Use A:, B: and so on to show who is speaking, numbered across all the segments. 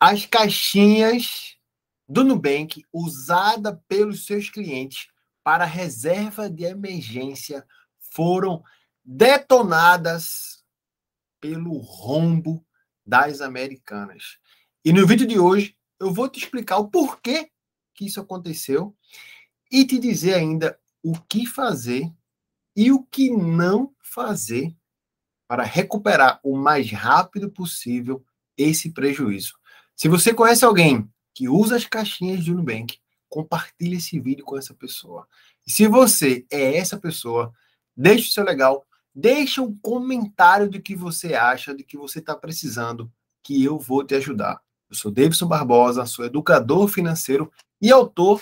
A: As caixinhas do Nubank usada pelos seus clientes para reserva de emergência foram detonadas pelo rombo das americanas. E no vídeo de hoje eu vou te explicar o porquê que isso aconteceu e te dizer ainda o que fazer e o que não fazer para recuperar o mais rápido possível esse prejuízo. Se você conhece alguém que usa as caixinhas de Nubank, compartilhe esse vídeo com essa pessoa. E se você é essa pessoa, deixe o seu legal, deixe um comentário do que você acha, do que você está precisando, que eu vou te ajudar. Eu sou Davidson Barbosa, sou educador financeiro e autor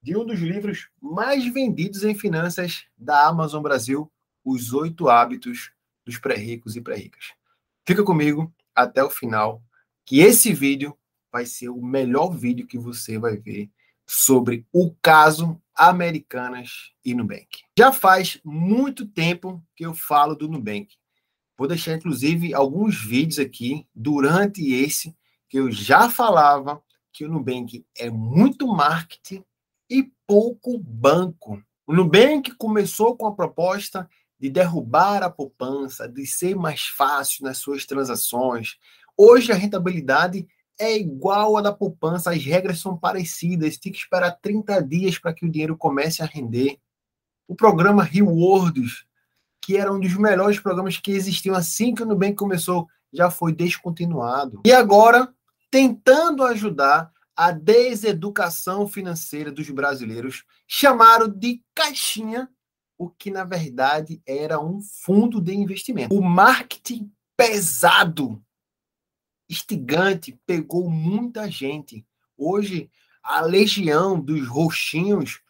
A: de um dos livros mais vendidos em finanças da Amazon Brasil, Os Oito Hábitos dos Pré-Ricos e Pré-Ricas. Fica comigo até o final, que esse vídeo vai ser o melhor vídeo que você vai ver sobre o caso Americanas e Nubank. Já faz muito tempo que eu falo do Nubank. Vou deixar, inclusive, alguns vídeos aqui durante esse que eu já falava que o Nubank é muito marketing e pouco banco. O Nubank começou com a proposta de derrubar a poupança, de ser mais fácil nas suas transações. Hoje a rentabilidade é igual à da poupança, as regras são parecidas, tem que esperar 30 dias para que o dinheiro comece a render. O programa Rewards, que era um dos melhores programas que existiam assim que o Nubank começou, já foi descontinuado. E agora, tentando ajudar a deseducação financeira dos brasileiros, chamaram de caixinha, o que na verdade era um fundo de investimento. O marketing pesado instigante pegou muita gente. Hoje, a legião dos roxinhos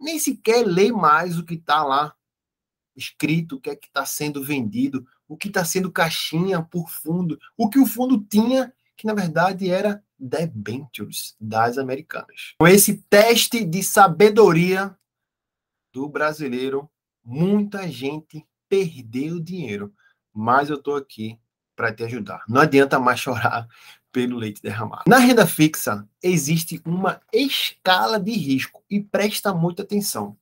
A: nem sequer lê mais o que está lá escrito, o que é que está sendo vendido, o que está sendo caixinha por fundo, o que o fundo tinha, que na verdade era debentures das americanas. Com esse teste de sabedoria do brasileiro, muita gente perdeu dinheiro, mas eu estou aqui para te ajudar. Não adianta mais chorar pelo leite derramado. Na renda fixa, existe uma escala de risco e presta muita atenção.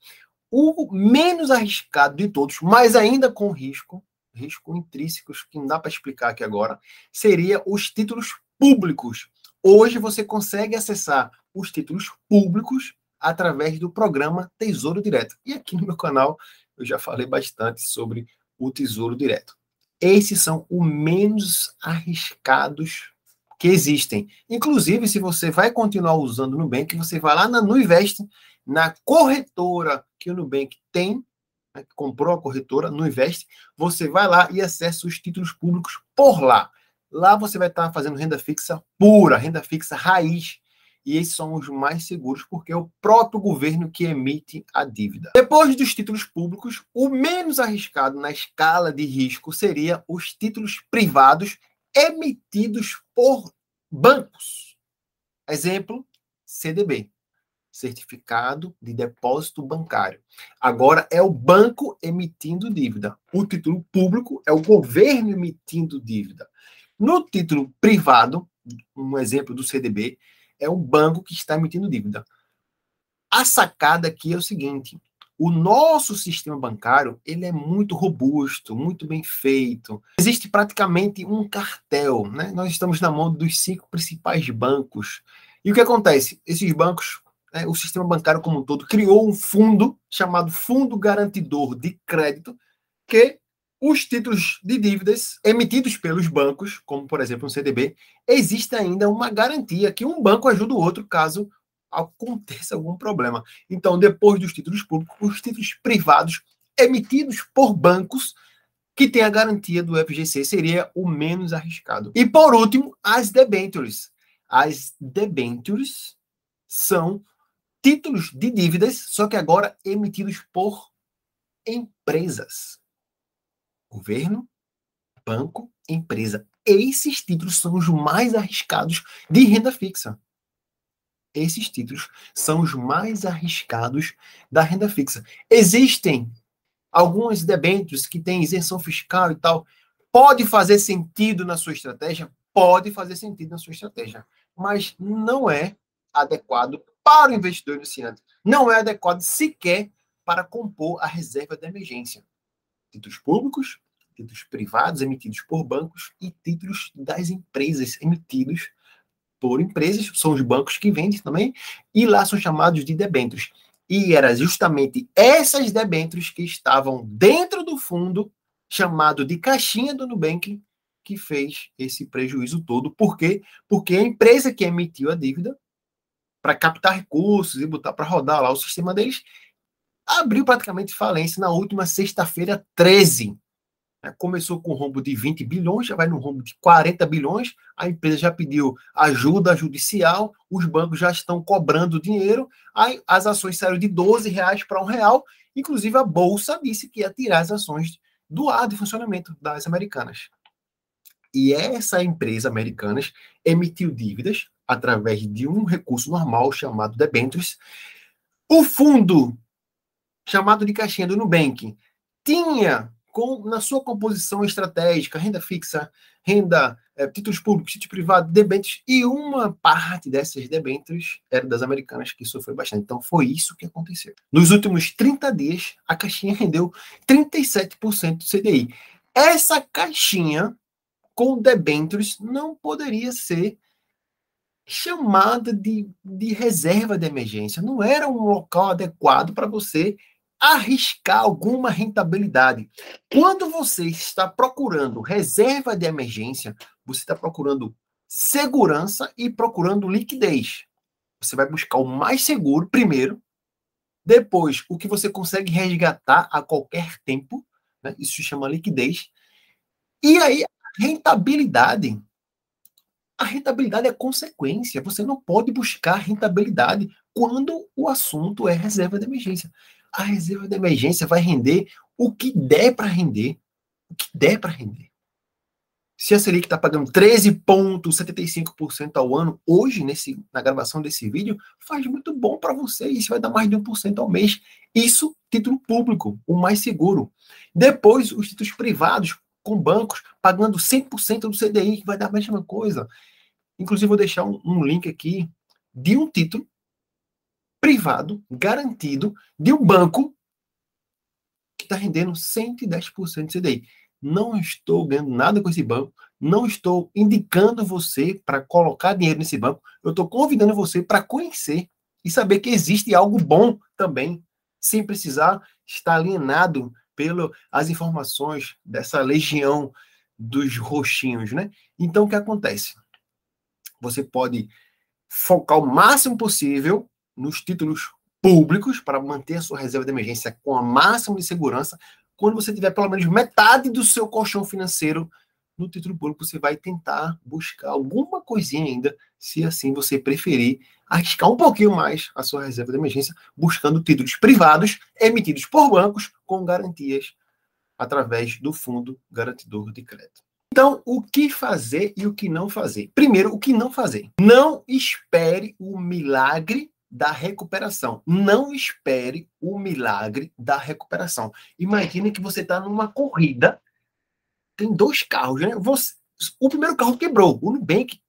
A: O menos arriscado de todos, mas ainda com risco, risco intrínsecos que não dá para explicar aqui agora, seria os títulos públicos. Hoje você consegue acessar os títulos públicos através do programa Tesouro Direto. E aqui no meu canal eu já falei bastante sobre o Tesouro Direto. Esses são os menos arriscados que existem. Inclusive, se você vai continuar usando o Nubank, você vai lá na Nuinvest, na corretora que o Nubank tem, né, comprou a corretora, Nuinvest, você vai lá e acessa os títulos públicos por lá. Lá você vai estar fazendo renda fixa pura, renda fixa raiz, e esses são os mais seguros porque é o próprio governo que emite a dívida. Depois dos títulos públicos, o menos arriscado na escala de risco seria os títulos privados emitidos por bancos. Exemplo, CDB, Certificado de Depósito Bancário. Agora é o banco emitindo dívida. O título público é o governo emitindo dívida. No título privado, um exemplo do CDB, é o banco que está emitindo dívida. A sacada aqui é o seguinte: o nosso sistema bancário ele é muito robusto, muito bem feito. Existe praticamente um cartel, né? Nós estamos na mão dos cinco principais bancos. E o que acontece? Esses bancos, né, o sistema bancário como um todo, criou um fundo chamado Fundo Garantidor de Crédito, que os títulos de dívidas emitidos pelos bancos, como por exemplo um CDB, existe ainda uma garantia que um banco ajuda o outro caso aconteça algum problema. Então, depois dos títulos públicos, os títulos privados emitidos por bancos que têm a garantia do FGC seria o menos arriscado. E por último, as debentures. As debentures são títulos de dívidas, só que agora emitidos por empresas. Governo, banco, empresa. Esses títulos são os mais arriscados de renda fixa. Esses títulos são os mais arriscados da renda fixa. Existem algumas debêntures que têm isenção fiscal e tal. Pode fazer sentido na sua estratégia? pode fazer sentido na sua estratégia, mas não é adequado para o investidor iniciante. Não é adequado sequer para compor a reserva de emergência. Títulos públicos, títulos privados emitidos por bancos e títulos das empresas emitidos por empresas, são os bancos que vendem também, e lá são chamados de debêntures. E era justamente essas debêntures que estavam dentro do fundo chamado de caixinha do Nubank que fez esse prejuízo todo. Por quê? Porque a empresa que emitiu a dívida para captar recursos e botar para rodar lá o sistema deles abriu praticamente falência na última sexta-feira 13. Né? Começou com um rombo de 20 bilhões, já vai no rombo de 40 bilhões. A empresa já pediu ajuda judicial, os bancos já estão cobrando dinheiro. Aí as ações saíram de 12 reais para um real. Inclusive a bolsa disse que ia tirar as ações do ar de funcionamento das americanas. E essa empresa americanas emitiu dívidas através de um recurso normal chamado debentures. O fundo chamado de caixinha do Nubank tinha com, na sua composição estratégica renda fixa, renda, é, títulos públicos, títulos privados, debêntures, e uma parte dessas debêntures era das americanas, que sofreu bastante. Então foi isso que aconteceu. Nos últimos 30 dias, a caixinha rendeu 37% do CDI. Essa caixinha com debêntures não poderia ser chamada de, de reserva de emergência. Não era um local adequado para você arriscar alguma rentabilidade. Quando você está procurando reserva de emergência, você está procurando segurança e procurando liquidez. Você vai buscar o mais seguro primeiro, depois o que você consegue resgatar a qualquer tempo, né? isso se chama liquidez, e aí Rentabilidade. A rentabilidade é consequência. Você não pode buscar rentabilidade quando o assunto é reserva de emergência. A reserva de emergência vai render o que der para render. O que der para render. Se a Selic está pagando 13,75% ao ano, hoje, nesse, na gravação desse vídeo, faz muito bom para você. Isso vai dar mais de 1% ao mês. Isso, título público, o mais seguro. Depois, os títulos privados, com bancos pagando 100% do CDI, que vai dar a mesma coisa. Inclusive, vou deixar um, um link aqui de um título privado, garantido, de um banco que está rendendo 110% de CDI. Não estou ganhando nada com esse banco, não estou indicando você para colocar dinheiro nesse banco, eu estou convidando você para conhecer e saber que existe algo bom também, sem precisar estar alienado pelas informações dessa legião dos roxinhos, né? Então, o que acontece? Você pode focar o máximo possível nos títulos públicos para manter a sua reserva de emergência com a máxima de segurança. Quando você tiver pelo menos metade do seu colchão financeiro no título público, você vai tentar buscar alguma coisinha ainda, se assim você preferir, arriscar um pouquinho mais a sua reserva de emergência, buscando títulos privados emitidos por bancos com garantias através do Fundo Garantidor de Crédito. Então, o que fazer e o que não fazer? Primeiro, o que não fazer. Não espere o milagre da recuperação. Não espere o milagre da recuperação. Imagine que você está numa corrida tem dois carros, né? Você, o primeiro carro quebrou, o Nubank,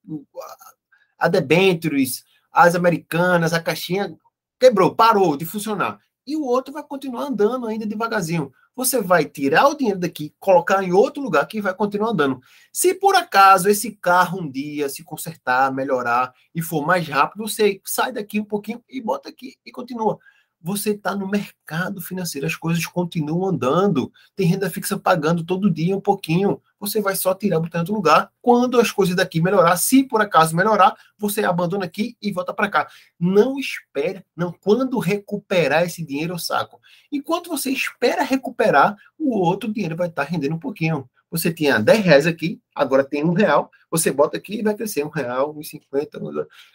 A: a Debentures, as americanas, a caixinha quebrou, parou de funcionar. E o outro vai continuar andando ainda devagarzinho. Você vai tirar o dinheiro daqui, colocar em outro lugar que vai continuar andando. Se por acaso esse carro um dia se consertar, melhorar e for mais rápido, você sai daqui um pouquinho e bota aqui e continua você está no mercado financeiro, as coisas continuam andando, tem renda fixa pagando todo dia um pouquinho, você vai só tirar em outro lugar. Quando as coisas daqui melhorar, se por acaso melhorar, você abandona aqui e volta para cá. Não espere, não, quando recuperar esse dinheiro, eu saco. Enquanto você espera recuperar, o outro dinheiro vai estar tá rendendo um pouquinho. Você tinha 10 reais aqui, agora tem um real. Você bota aqui e vai crescer um real, um cinquenta.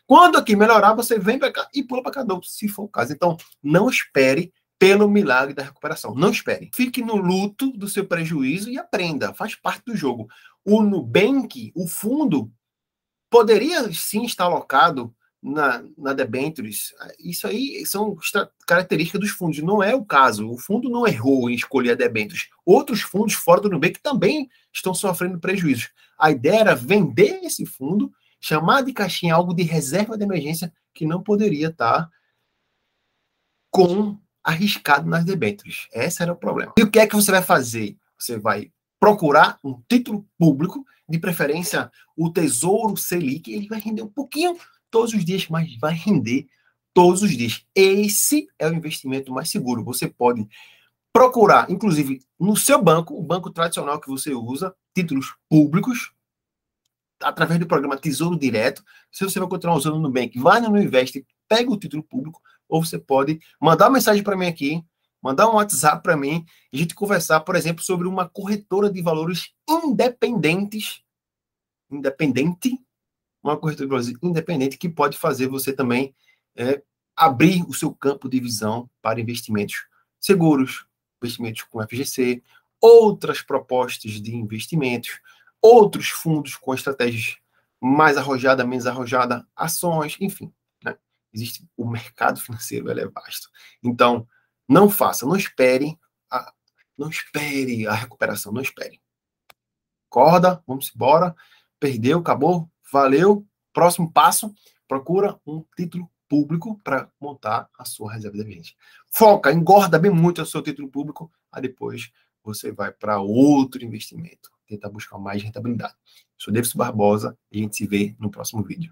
A: Quando aqui melhorar, você vem para cá e pula para cada um, se for o caso. Então, não espere pelo milagre da recuperação. Não espere. Fique no luto do seu prejuízo e aprenda. Faz parte do jogo. O Nubank, o fundo, poderia sim estar alocado na, na debentures, isso aí são características dos fundos, não é o caso. O fundo não errou em escolher a debentures. Outros fundos fora do Nubank também estão sofrendo prejuízos. A ideia era vender esse fundo, chamar de caixinha algo de reserva de emergência que não poderia estar com arriscado nas debêntures. Esse era o problema. E o que é que você vai fazer? Você vai procurar um título público, de preferência o Tesouro Selic, ele vai render um pouquinho todos os dias, mas vai render todos os dias. Esse é o investimento mais seguro. Você pode procurar, inclusive, no seu banco, o banco tradicional que você usa, títulos públicos, através do programa Tesouro Direto. Se você vai continuar usando no Nubank, vai no Invest, pega o título público, ou você pode mandar uma mensagem para mim aqui, mandar um WhatsApp para mim, e a gente conversar, por exemplo, sobre uma corretora de valores independentes, independente, uma corretora independente que pode fazer você também é, abrir o seu campo de visão para investimentos seguros, investimentos com FGC, outras propostas de investimentos, outros fundos com estratégias mais arrojada, menos arrojada, ações, enfim. Né? Existe o mercado financeiro, é vasto. Então, não faça, não espere, a, não espere a recuperação, não espere. Acorda, vamos embora. Perdeu, acabou, valeu. Próximo passo, procura um título público para montar a sua reserva de emergência. Foca, engorda bem muito o seu título público, aí depois você vai para outro investimento, tentar buscar mais rentabilidade. sou Davidson Barbosa e a gente se vê no próximo vídeo.